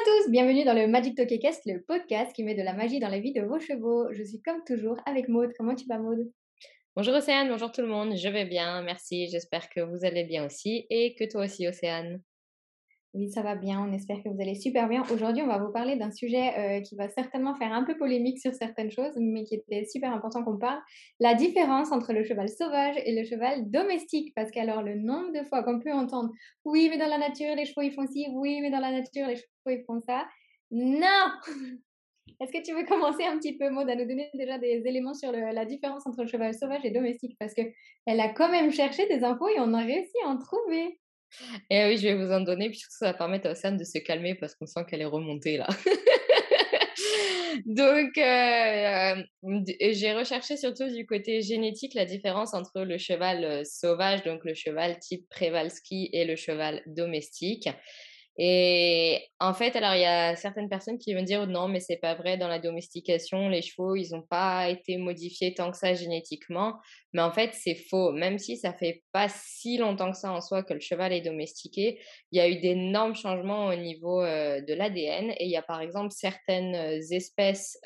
à tous, bienvenue dans le Magic Tokecast, le podcast qui met de la magie dans la vie de vos chevaux. Je suis comme toujours avec Maude. Comment tu vas Maude? Bonjour Océane, bonjour tout le monde, je vais bien, merci, j'espère que vous allez bien aussi et que toi aussi Océane. Oui, ça va bien. On espère que vous allez super bien. Aujourd'hui, on va vous parler d'un sujet euh, qui va certainement faire un peu polémique sur certaines choses, mais qui était super important qu'on parle. La différence entre le cheval sauvage et le cheval domestique. Parce qu'alors, le nombre de fois qu'on peut entendre oui, mais dans la nature, les chevaux, ils font ci, oui, mais dans la nature, les chevaux, ils font ça. Non Est-ce que tu veux commencer un petit peu, Maud, à nous donner déjà des éléments sur la différence entre le cheval sauvage et domestique? Parce qu'elle a quand même cherché des infos et on a réussi à en trouver. Et oui, je vais vous en donner, puis surtout ça va permettre à Océane de se calmer parce qu'on sent qu'elle est remontée là. Donc, euh, j'ai recherché surtout du côté génétique la différence entre le cheval euh, sauvage, donc le cheval type Przewalski, et le cheval domestique. Et en fait, alors il y a certaines personnes qui vont dire non, mais c'est pas vrai. Dans la domestication, les chevaux, ils n'ont pas été modifiés tant que ça génétiquement. Mais en fait, c'est faux. Même si ça fait pas si longtemps que ça en soi que le cheval est domestiqué, il y a eu d'énormes changements au niveau de l'ADN. Et il y a par exemple certaines espèces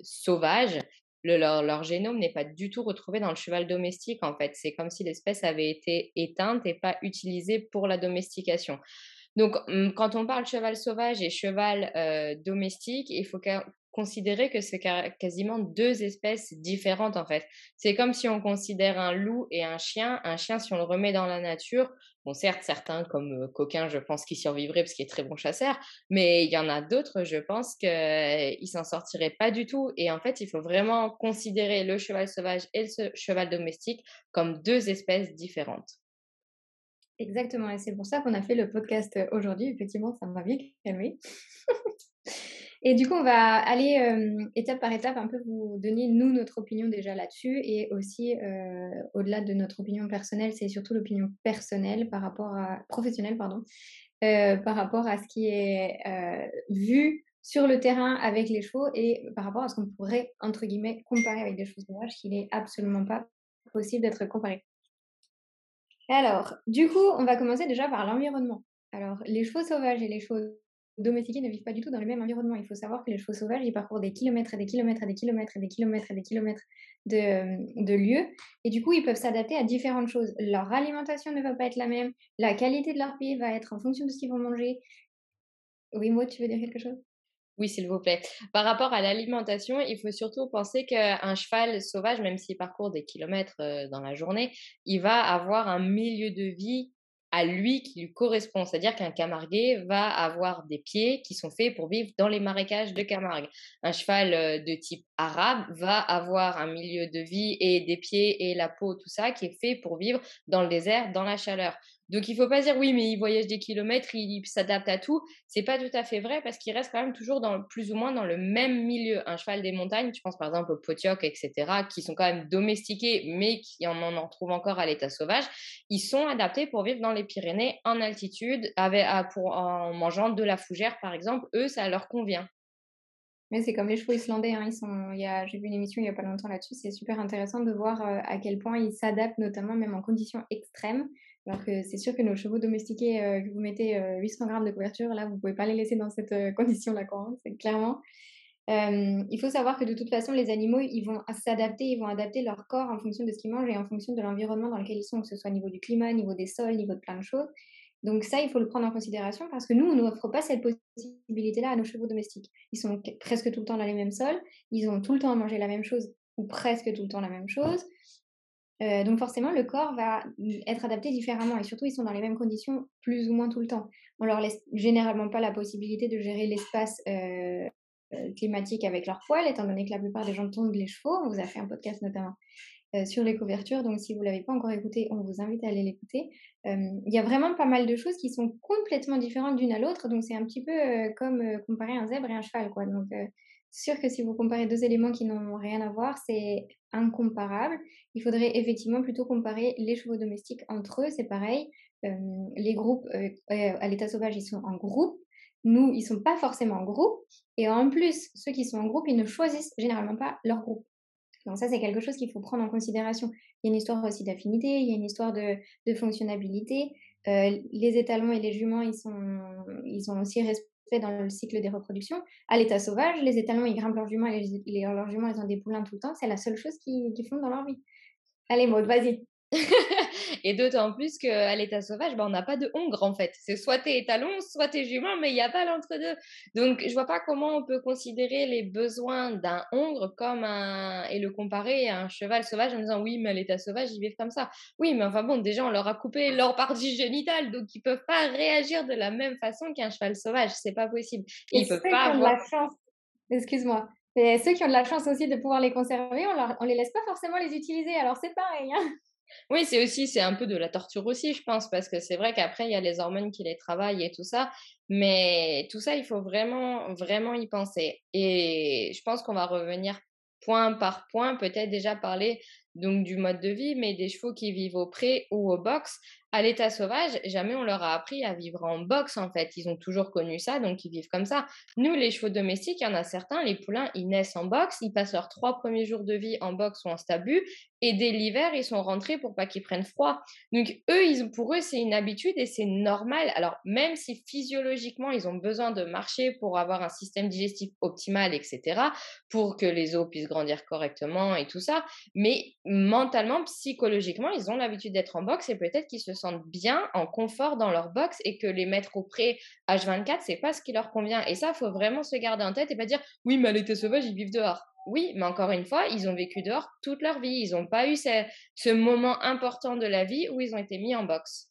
sauvages leur, génome n'est pas du tout retrouvé dans le cheval domestique, en fait. C'est comme si l'espèce avait été éteinte et pas utilisée pour la domestication. Donc, mmh, quand on parle cheval sauvage et cheval domestique, il faut considérer que c'est quasiment deux espèces différentes en fait. C'est comme si on considère un loup et un chien. Un chien, si on le remet dans la nature, bon certes certains comme Coquin, je pense qu'il survivrait parce qu'il est très bon chasseur, mais il y en a d'autres, je pense qu'ils s'en sortiraient pas du tout. Et en fait, il faut vraiment considérer le cheval sauvage et le cheval domestique comme deux espèces différentes. Exactement, et c'est pour ça qu'on a fait le podcast euh, aujourd'hui. Effectivement, ça m'a bien calmé. et du coup, on va aller euh, étape par étape un peu vous donner, nous, notre opinion déjà là-dessus. Et aussi, euh, au-delà de notre opinion personnelle, c'est surtout l'opinion personnelle par rapport à, professionnelle, pardon, par rapport à ce qui est vu sur le terrain avec les chevaux et par rapport à ce qu'on pourrait, entre guillemets, comparer avec des choses sauvages, qu'il n'est absolument pas possible d'être comparé. Alors, du coup, on va commencer déjà par l'environnement. Alors, les chevaux sauvages et les chevaux domestiqués ne vivent pas du tout dans le même environnement. Il faut savoir que les chevaux sauvages, ils parcourent des kilomètres et des kilomètres et des kilomètres et des kilomètres et des kilomètres de, de lieux. Et du coup, ils peuvent s'adapter à différentes choses. Leur alimentation ne va pas être la même. La qualité de leur pied va être en fonction de ce qu'ils vont manger. Oui, moi, tu veux dire quelque chose? Oui, s'il vous plaît. Par rapport à l'alimentation, il faut surtout penser qu'un cheval sauvage, même s'il parcourt des kilomètres euh, dans la journée, il va avoir un milieu de vie à lui qui lui correspond. C'est-à-dire qu'un Camarguais va avoir des pieds qui sont faits pour vivre dans les marécages de Camargue. Un cheval euh, de type arabe va avoir un milieu de vie et des pieds et la peau, tout ça, qui est fait pour vivre dans le désert, dans la chaleur. Donc il faut pas dire oui, mais il voyage des kilomètres, il, s'adapte à tout. C'est pas tout à fait vrai parce qu'il reste quand même toujours dans plus ou moins dans le même milieu. Un cheval des montagnes, tu penses par exemple au potioc, etc., qui sont quand même domestiqués, mais qui en en trouvent encore à l'état sauvage, ils sont adaptés pour vivre dans les Pyrénées en altitude, pour, en mangeant de la fougère par exemple. Eux, ça leur convient. Mais c'est comme les chevaux islandais. Hein, ils sont, il y a, j'ai vu une émission il n'y a pas longtemps là-dessus. C'est super intéressant de voir euh, à quel point ils s'adaptent, notamment même en conditions extrêmes. Alors que c'est sûr que nos chevaux domestiqués, euh, que vous mettez 800 euh, grammes de couverture, là, vous ne pouvez pas les laisser dans cette euh, condition-là, hein, clairement. il faut savoir que de toute façon, les animaux, ils vont s'adapter, ils vont adapter leur corps en fonction de ce qu'ils mangent et en fonction de l'environnement dans lequel ils sont, que ce soit au niveau du climat, au niveau des sols, au niveau de plein de choses. Donc ça, il faut le prendre en considération parce que nous, on n'offre pas cette possibilité-là à nos chevaux domestiques. Ils sont presque tout le temps dans les mêmes sols, ils ont tout le temps à manger la même chose ou presque tout le temps la même chose. Euh, donc forcément, le corps va être adapté différemment et surtout, ils sont dans les mêmes conditions plus ou moins tout le temps. On leur laisse généralement pas la possibilité de gérer l'espace euh, euh, climatique avec leur poils, étant donné que la plupart des gens tombent les chevaux. On vous a fait un podcast notamment sur les couvertures, donc si vous l'avez pas encore écouté, on vous invite à aller l'écouter. Il y a vraiment pas mal de choses qui sont complètement différentes d'une à l'autre, donc c'est un petit peu comme comparer un zèbre et un cheval, quoi. Sûr que si vous comparez deux éléments qui n'ont rien à voir, c'est incomparable. Il faudrait effectivement plutôt comparer les chevaux domestiques entre eux, c'est pareil. Euh, les groupes euh, euh, à l'état sauvage, ils sont en groupe. Nous, ils sont pas forcément en groupe. Et en plus, ceux qui sont en groupe, ils ne choisissent généralement pas leur groupe. Donc ça, c'est quelque chose qu'il faut prendre en considération. Il y a une histoire aussi d'affinité, il y a une histoire de, de fonctionnabilité. les étalements et les juments, ils sont, ils sont aussi dans le cycle des reproductions. À l'état sauvage, les étalons, ils grimpent leurs juments et les, ils ont des poulains tout le temps. C'est la seule chose qu'ils font dans leur vie. Allez, Maud, vas-y. et d'autant plus qu'à l'état sauvage, bah, on n'a pas de hongre en fait. C'est soit tes étalons, soit tes juments, mais il n'y a pas l'entre-deux. Donc je vois pas comment on peut considérer les besoins d'un hongre comme un et le comparer à un cheval sauvage en disant oui, mais à l'état sauvage, ils vivent comme ça. Oui, mais enfin bon, déjà on leur a coupé leur partie génitale, donc ils peuvent pas réagir de la même façon qu'un cheval sauvage. C'est pas possible. Ils peuvent pas avoir. La chance. Excuse-moi. Et ceux qui ont de la chance aussi de pouvoir les conserver, on, leur, on les laisse pas forcément les utiliser. Alors c'est pareil. Hein oui, c'est aussi, c'est un peu de la torture aussi, je pense, parce que c'est vrai qu'après, il y a les hormones qui les travaillent et tout ça. Mais tout ça, il faut vraiment, vraiment y penser. Et je pense qu'on va revenir point par point, peut-être déjà parler donc du mode de vie, mais des chevaux qui vivent au pré ou au box. À l'état sauvage, jamais on leur a appris à vivre en box en fait. Ils ont toujours connu ça, donc ils vivent comme ça. Nous, les chevaux domestiques, il y en a certains, les poulains, ils naissent en box, ils passent leurs trois premiers jours de vie en box ou en stabu, et dès l'hiver, ils sont rentrés pour pas qu'ils prennent froid. Donc eux, ils, pour eux, c'est une habitude et c'est normal. Alors même si physiologiquement, ils ont besoin de marcher pour avoir un système digestif optimal, etc., pour que les os puissent grandir correctement et tout ça, mais mentalement, psychologiquement, ils ont l'habitude d'être en box et peut-être qu'ils se sentent bien, en confort dans leur box et que les mettre au pré H24, c'est pas ce qui leur convient. Et ça, faut vraiment se garder en tête et pas dire oui, mais à l'état sauvage, ils vivent dehors. Oui, mais encore une fois, ils ont vécu dehors toute leur vie. Ils n'ont pas eu ce, ce moment important de la vie où ils ont été mis en box.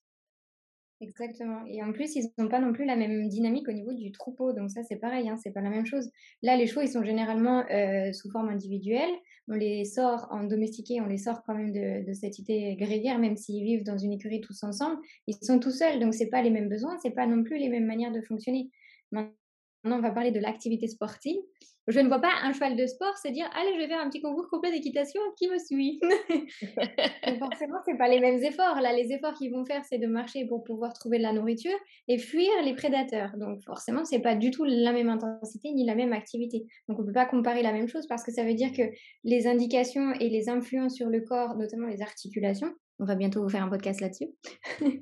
Exactement. Et en plus, ils n'ont pas non plus la même dynamique au niveau du troupeau. Donc ça, c'est pareil, hein, c'est pas la même chose. Là, les chevaux, ils sont généralement euh, sous forme individuelle. On les sort en domestiqué, on les sort quand même de, cette idée grégaire, même s'ils vivent dans une écurie tous ensemble. Ils sont tout seuls, donc c'est pas les mêmes besoins, c'est pas non plus les mêmes manières de fonctionner. Maintenant, on va parler de l'activité sportive. Je ne vois pas un cheval de sport se dire allez, je vais faire un petit concours complet d'équitation, qui me suit Forcément, c'est pas les mêmes efforts. Là, les efforts qu'ils vont faire, c'est de marcher pour pouvoir trouver de la nourriture et fuir les prédateurs. Donc, forcément, c'est pas du tout la même intensité ni la même activité. Donc, on peut pas comparer la même chose parce que ça veut dire que les indications et les influences sur le corps, notamment les articulations, on va bientôt vous faire un podcast là-dessus, euh,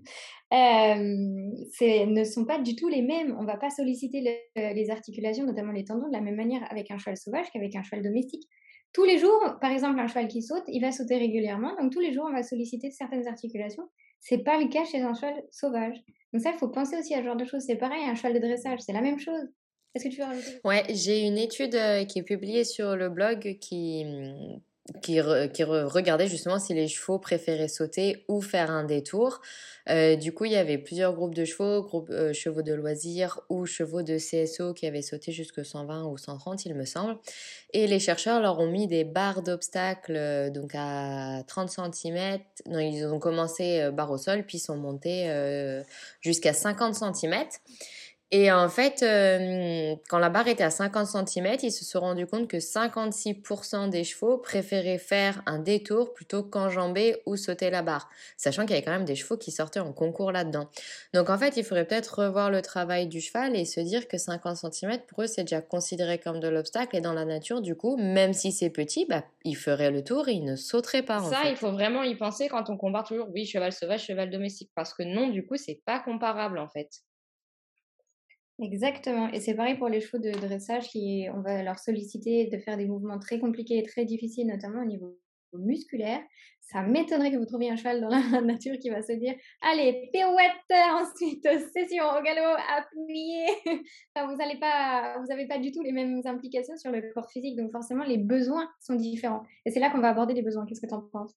ne sont pas du tout les mêmes. On ne va pas solliciter les articulations, notamment les tendons, de la même manière avec un cheval sauvage qu'avec un cheval domestique. Tous les jours, par exemple, un cheval qui saute, il va sauter régulièrement, donc tous les jours, on va solliciter certaines articulations. C'est pas le cas chez un cheval sauvage. Donc ça, il faut penser aussi à ce genre de choses. C'est pareil, un cheval de dressage, c'est la même chose. Est-ce que tu veux rajouter? Ouais, j'ai une étude euh, qui est publiée sur le blog qui, qui, regardait justement si les chevaux préféraient sauter ou faire un détour. Euh, du coup, il y avait plusieurs groupes de chevaux, euh, chevaux de loisirs ou chevaux de CSO qui avaient sauté jusque 120 ou 130, il me semble. Et les chercheurs leur ont mis des barres d'obstacles euh, donc à 30 cm. Non, ils ont commencé barre au sol, puis sont montés jusqu'à 50 cm. Et en fait, euh, quand la barre était à 50 cm, ils se sont rendus compte que 56% des chevaux préféraient faire un détour plutôt qu'enjamber ou sauter la barre, sachant qu'il y avait quand même des chevaux qui sortaient en concours là-dedans. Donc en fait, il faudrait peut-être revoir le travail du cheval et se dire que 50 cm, pour eux, c'est déjà considéré comme de l'obstacle. Et dans la nature, du coup, même si c'est petit, bah, il ferait le tour et il ne sauterait pas. Ça, il faut vraiment y penser quand on compare toujours, oui, cheval sauvage, cheval domestique, parce que non, du coup, c'est pas comparable en fait. Exactement. Et c'est pareil pour les chevaux de dressage qui, on va leur solliciter de faire des mouvements très compliqués et très difficiles, notamment au niveau musculaire. Ça m'étonnerait que vous trouviez un cheval dans la nature qui va se dire Allez, pirouette, ensuite session au galop, appuyé. enfin, vous n'avez pas, pas du tout les mêmes implications sur le corps physique, donc forcément les besoins sont différents. Et c'est là qu'on va aborder les besoins. Qu'est-ce que tu en penses?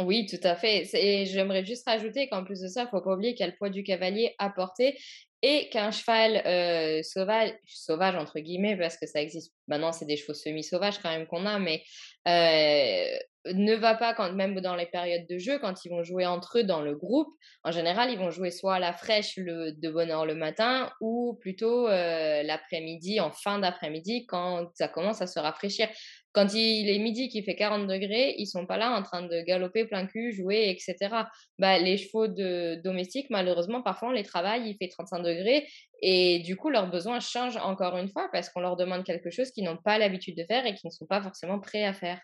Oui, tout à fait. Et j'aimerais juste rajouter qu'en plus de ça, il ne faut pas oublier qu'il y a le poids du cavalier à porter et qu'un cheval euh, sauvage, sauvage entre guillemets, parce que ça existe maintenant, c'est des chevaux semi-sauvages quand même qu'on a, mais euh, ne va pas quand même dans les périodes de jeu, quand ils vont jouer entre eux dans le groupe. En général, ils vont jouer soit à la fraîche le, de bonne heure le matin, ou plutôt euh, l'après-midi, en fin d'après-midi, quand ça commence à se rafraîchir. Quand il est midi qui fait 40 degrés, ils sont pas là en train de galoper plein cul, jouer, etc. Bah, les chevaux de domestiques, malheureusement, parfois on les travaille, il fait 35 degrés et du coup leurs besoins changent encore une fois parce qu'on leur demande quelque chose qu'ils n'ont pas l'habitude de faire et qu'ils ne sont pas forcément prêts à faire.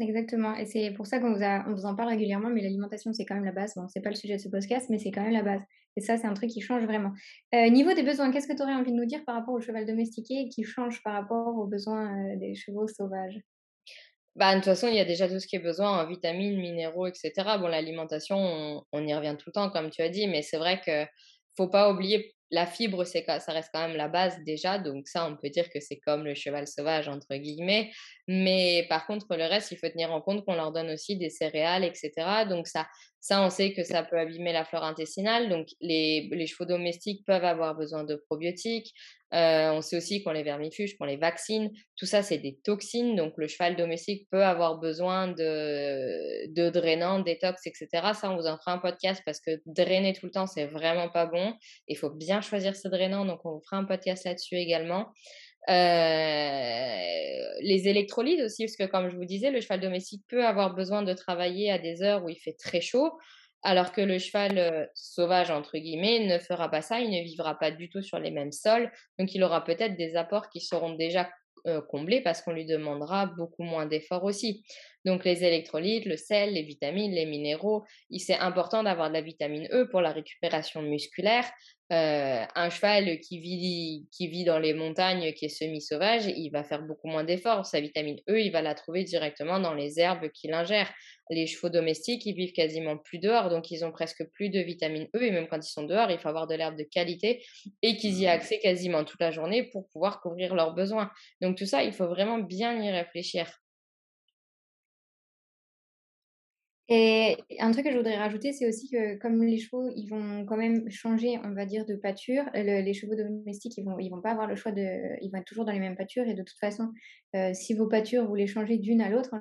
Exactement. Et c'est pour ça qu'on vous, vous en parle régulièrement, mais l'alimentation, c'est quand même la base. Bon, c'est pas le sujet de ce podcast, mais c'est quand même la base. Et ça, c'est un truc qui change vraiment. Euh, niveau des besoins, qu'est-ce que tu aurais envie de nous dire par rapport au cheval domestiqué qui change par rapport aux besoins euh, des chevaux sauvages? Bah, de toute façon, il y a déjà tout ce qui est besoin en vitamines, minéraux, etc. Bon, l'alimentation, on, on, y revient tout le temps, comme tu as dit, mais c'est vrai que faut pas oublier la fibre, c'est ça reste quand même la base déjà, donc ça, on peut dire que c'est comme le cheval sauvage, entre guillemets. Mais par contre, le reste, il faut tenir en compte qu'on leur donne aussi des céréales, etc. Donc ça, ça, on sait que ça peut abîmer la flore intestinale. Donc les, les chevaux domestiques peuvent avoir besoin de probiotiques. Euh, on sait aussi qu'on les vermifuge, qu'on les vaccine. Tout ça, c'est des toxines. Donc le cheval domestique peut avoir besoin de, de drainants, détox, etc. Ça, on vous en fera un podcast parce que drainer tout le temps, c'est vraiment pas bon. Il faut bien choisir ce drainant. Donc on vous fera un podcast là-dessus également. Euh, les électrolytes aussi, parce que comme je vous disais, le cheval domestique peut avoir besoin de travailler à des heures où il fait très chaud, alors que le cheval euh, sauvage, entre guillemets, ne fera pas ça, il ne vivra pas du tout sur les mêmes sols, donc il aura peut-être des apports qui seront déjà euh, comblés parce qu'on lui demandera beaucoup moins d'efforts aussi. Donc les électrolytes, le sel, les vitamines, les minéraux, c'est important d'avoir de la vitamine E pour la récupération musculaire. Euh, un cheval qui vit, qui vit dans les montagnes, qui est semi-sauvage, il va faire beaucoup moins d'efforts. Sa vitamine E, il va la trouver directement dans les herbes qu'il ingère. Les chevaux domestiques, ils vivent quasiment plus dehors, donc ils ont presque plus de vitamine E, et même quand ils sont dehors, il faut avoir de l'herbe de qualité et qu'ils y aient accès quasiment toute la journée pour pouvoir couvrir leurs besoins. Donc tout ça, il faut vraiment bien y réfléchir. Et un truc que je voudrais rajouter, c'est aussi que comme les chevaux, ils vont quand même changer, on va dire, de pâture, les chevaux domestiques, ils vont, ils vont pas avoir le choix de, ils vont être toujours dans les mêmes pâtures. Et de toute façon, euh, si vos pâtures, vous les changez d'une à l'autre,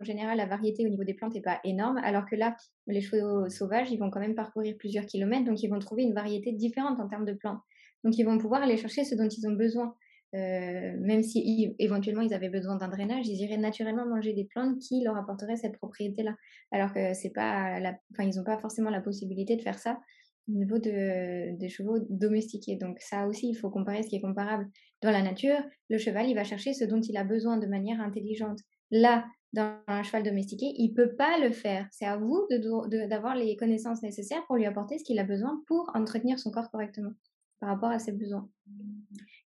en général, la variété au niveau des plantes n'est pas énorme. Alors que là, les chevaux sauvages, ils vont quand même parcourir plusieurs kilomètres, donc ils vont trouver une variété différente en termes de plantes. Donc ils vont pouvoir aller chercher ce dont ils ont besoin. Euh, même si éventuellement ils avaient besoin d'un drainage, ils iraient naturellement manger des plantes qui leur apporteraient cette propriété-là. Alors que c'est pas, enfin ils n'ont pas forcément la possibilité de faire ça au niveau de, des chevaux domestiqués. Donc ça aussi, il faut comparer ce qui est comparable. Dans la nature, le cheval, il va chercher ce dont il a besoin de manière intelligente. Là, dans un cheval domestiqué, il peut pas le faire. C'est à vous d'avoir les connaissances nécessaires pour lui apporter ce qu'il a besoin pour entretenir son corps correctement par rapport à ses besoins.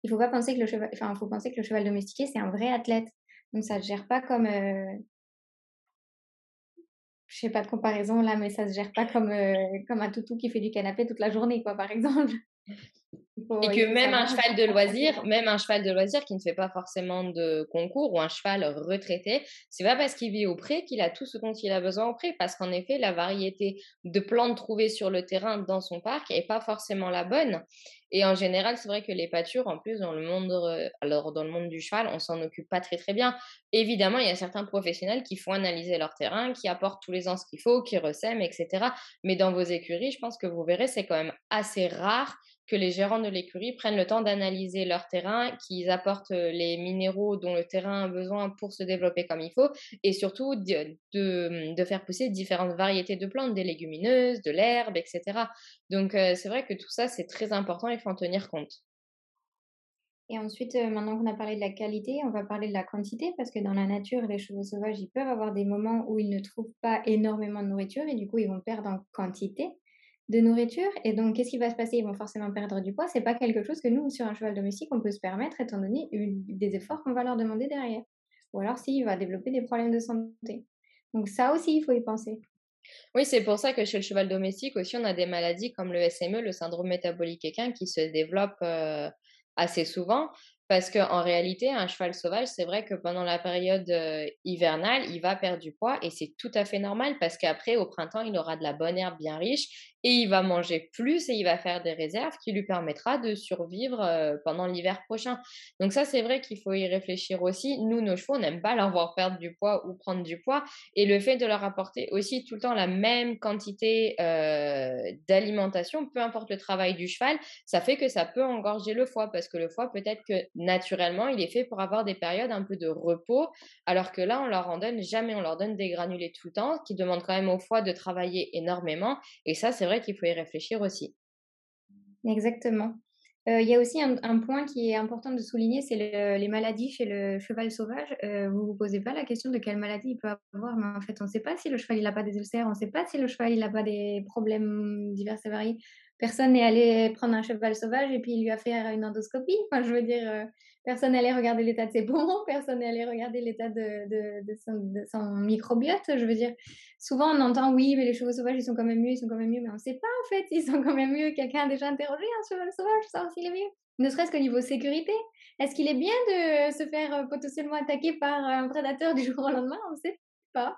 Il faut pas penser que le cheval, enfin, faut penser que le cheval domestiqué, c'est un vrai athlète. Donc, ça ne gère pas comme, euh... je sais pas de comparaison là, mais ça se gère pas comme, euh, comme un toutou qui fait du canapé toute la journée, quoi, par exemple. Et que même un cheval de loisir, même un cheval de loisir qui ne fait pas forcément de concours ou un cheval retraité, c'est pas parce qu'il vit au pré qu'il a tout ce dont il a besoin au pré, parce qu'en effet, la variété de plantes trouvées sur le terrain dans son parc est pas forcément la bonne. Et en général, c'est vrai que les pâtures, en plus, dans le monde, alors dans le monde du cheval, on s'en occupe pas très très bien. Évidemment, il y a certains professionnels qui font analyser leur terrain, qui apportent tous les ans ce qu'il faut, qui ressèment, etc. Mais dans vos écuries, je pense que vous verrez, c'est quand même assez rare que les gérants de l'écurie prennent le temps d'analyser leur terrain, qu'ils apportent euh, les minéraux dont le terrain a besoin pour se développer comme il faut, et surtout de, de, faire pousser différentes variétés de plantes, des légumineuses, de l'herbe, etc. Donc euh, c'est vrai que tout ça, c'est très important, il faut en tenir compte. Et ensuite, euh, maintenant qu'on a parlé de la qualité, on va parler de la quantité, parce que dans la nature, les chevaux sauvages, ils peuvent avoir des moments où ils ne trouvent pas énormément de nourriture, et du coup, ils vont perdre en quantité de nourriture. Et donc, qu'est-ce qui va se passer? Ils vont forcément perdre du poids. C'est pas quelque chose que nous, sur un cheval domestique, on peut se permettre, étant donné des efforts qu'on va leur demander derrière. Ou alors, s'il va développer des problèmes de santé. Donc, ça aussi, il faut y penser. Oui, c'est pour ça que chez le cheval domestique aussi, on a des maladies comme le SME, le syndrome métabolique équin, qui se développent euh, assez souvent. Parce qu'en réalité, un cheval sauvage, c'est vrai que pendant la période hivernale, il va perdre du poids et c'est tout à fait normal parce qu'après, au printemps, il aura de la bonne herbe bien riche et il va manger plus et il va faire des réserves qui lui permettra de survivre pendant l'hiver prochain. Donc ça, c'est vrai qu'il faut y réfléchir aussi. Nous, nos chevaux, on n'aime pas leur voir perdre du poids ou prendre du poids et le fait de leur apporter aussi tout le temps la même quantité d'alimentation, peu importe le travail du cheval, ça fait que ça peut engorger le foie parce que le foie, peut-être que naturellement, il est fait pour avoir des périodes un peu de repos, alors que là, on leur en donne jamais, on leur donne des granulés tout le temps, qui demandent quand même au foie de travailler énormément. Et ça, c'est vrai qu'il faut y réfléchir aussi. Exactement. il y a aussi un, point qui est important de souligner, c'est les maladies chez le cheval sauvage. vous vous posez pas la question de quelle maladie il peut avoir, mais en fait, on ne sait pas si le cheval il a pas des ulcères, on ne sait pas si le cheval il a pas des problèmes divers et variés. Personne n'est allé prendre un cheval sauvage et puis il lui a fait une endoscopie. Je veux dire, personne allé regarder l'état de ses poumons, personne allé regarder l'état de, son, microbiote. Je veux dire, souvent on entend oui, mais les chevaux sauvages ils sont quand même mieux, ils sont quand même mieux, mais on ne sait pas en fait, ils sont quand même mieux. Quelqu'un a déjà interrogé un cheval sauvage, savoir s'il est mieux. Ne serait-ce qu'au niveau sécurité. Est-ce qu'il est bien de se faire euh, potentiellement attaquer par un prédateur du jour au lendemain? On ne sait pas.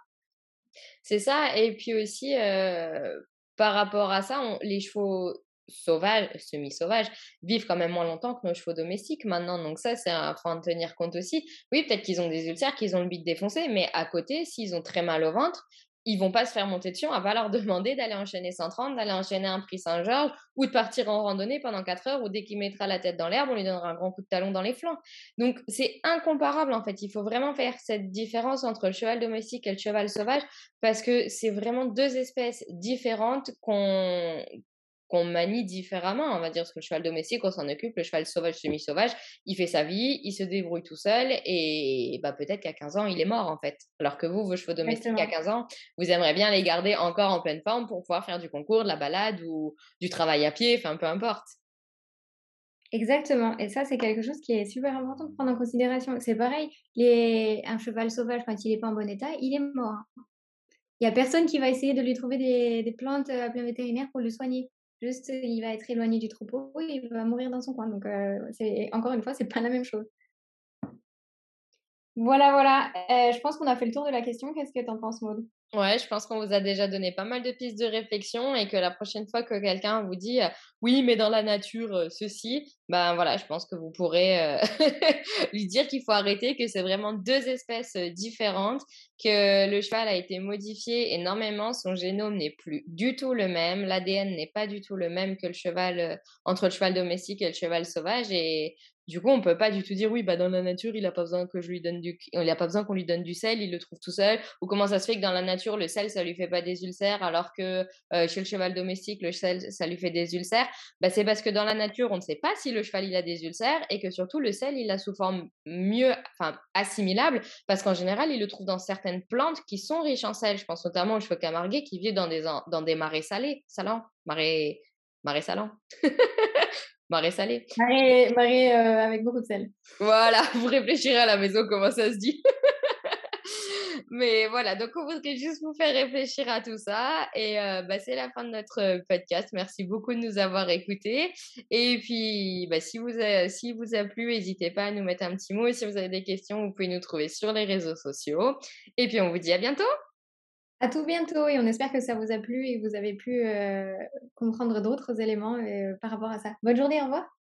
C'est ça, et puis aussi, euh, par rapport à ça, les chevaux sauvages, semi-sauvages, vivent quand même moins longtemps que nos chevaux domestiques maintenant. Donc ça, c'est faut en tenir compte aussi. Oui, peut-être qu'ils ont des ulcères, qu'ils ont le bide défoncé, mais à côté, s'ils ont très mal au ventre, ils vont pas se faire monter dessus, on va leur demander d'aller enchaîner 130, d'aller enchaîner un prix Saint-Georges ou de partir en randonnée pendant 4 heures ou dès qu'il mettra la tête dans l'herbe, on lui donnera un grand coup de talon dans les flancs. Donc c'est incomparable en fait, il faut vraiment faire cette différence entre le cheval domestique et le cheval sauvage parce que c'est vraiment deux espèces différentes qu'on qu'on manie différemment, on va dire, parce que le cheval domestique, on s'en occupe, le cheval sauvage, semi-sauvage, il fait sa vie, il se débrouille tout seul, et bah, peut-être qu'à 15 ans, il est mort, en fait. Alors que vous, vos chevaux domestiques, à 15 ans, vous aimeriez bien les garder encore en pleine forme pour pouvoir faire du concours, de la balade ou du travail à pied, enfin, peu importe. Exactement, et ça, c'est quelque chose qui est super important de prendre en considération. C'est pareil, les... un cheval sauvage, quand il n'est pas en bon état, il est mort. Il n'y a personne qui va essayer de lui trouver des, des plantes à plein vétérinaire pour le soigner. Juste, il va être éloigné du troupeau il va mourir dans son coin. Donc, c'est encore une fois, c'est pas la même chose. Voilà, voilà. je pense qu'on a fait le tour de la question. Qu'est-ce que tu en penses, Maud? Ouais, je pense qu'on vous a déjà donné pas mal de pistes de réflexion et que la prochaine fois que quelqu'un vous dit oui, mais dans la nature, ceci, ben voilà, je pense que vous pourrez lui dire qu'il faut arrêter, que c'est vraiment deux espèces différentes, que le cheval a été modifié énormément, son génome n'est plus du tout le même, l'ADN n'est pas du tout le même que le cheval, entre le cheval domestique et le cheval sauvage et du coup, on peut pas du tout dire oui, bah dans la nature, il a pas besoin que je lui donne du, il a pas besoin qu'on lui donne du sel, il le trouve tout seul. Ou comment ça se fait que dans la nature, le sel, ça lui fait pas des ulcères, alors que euh, chez le cheval domestique, le sel, ça lui fait des ulcères? Bah, c'est parce que dans la nature, on ne sait pas si le cheval il a des ulcères et que surtout le sel, il a sous forme mieux, enfin assimilable, parce qu'en général, il le trouve dans certaines plantes qui sont riches en sel. Je pense notamment au cheveu camarguais qui vit dans des dans des marais salés, salants, marais marais salants. Marée salée. Marée, euh, avec beaucoup de sel. Voilà, vous réfléchirez à la maison comment ça se dit. Mais voilà, donc on voudrait juste vous faire réfléchir à tout ça. Et euh, bah, c'est la fin de notre euh, podcast. Merci beaucoup de nous avoir écoutés. Et puis, bah, si, vous a, si vous a plu, n'hésitez pas à nous mettre un petit mot. Et si vous avez des questions, vous pouvez nous trouver sur les réseaux sociaux. Et puis, on vous dit à bientôt. À tout bientôt et on espère que ça vous a plu et que vous avez pu comprendre d'autres éléments par rapport à ça. Bonne journée, au revoir.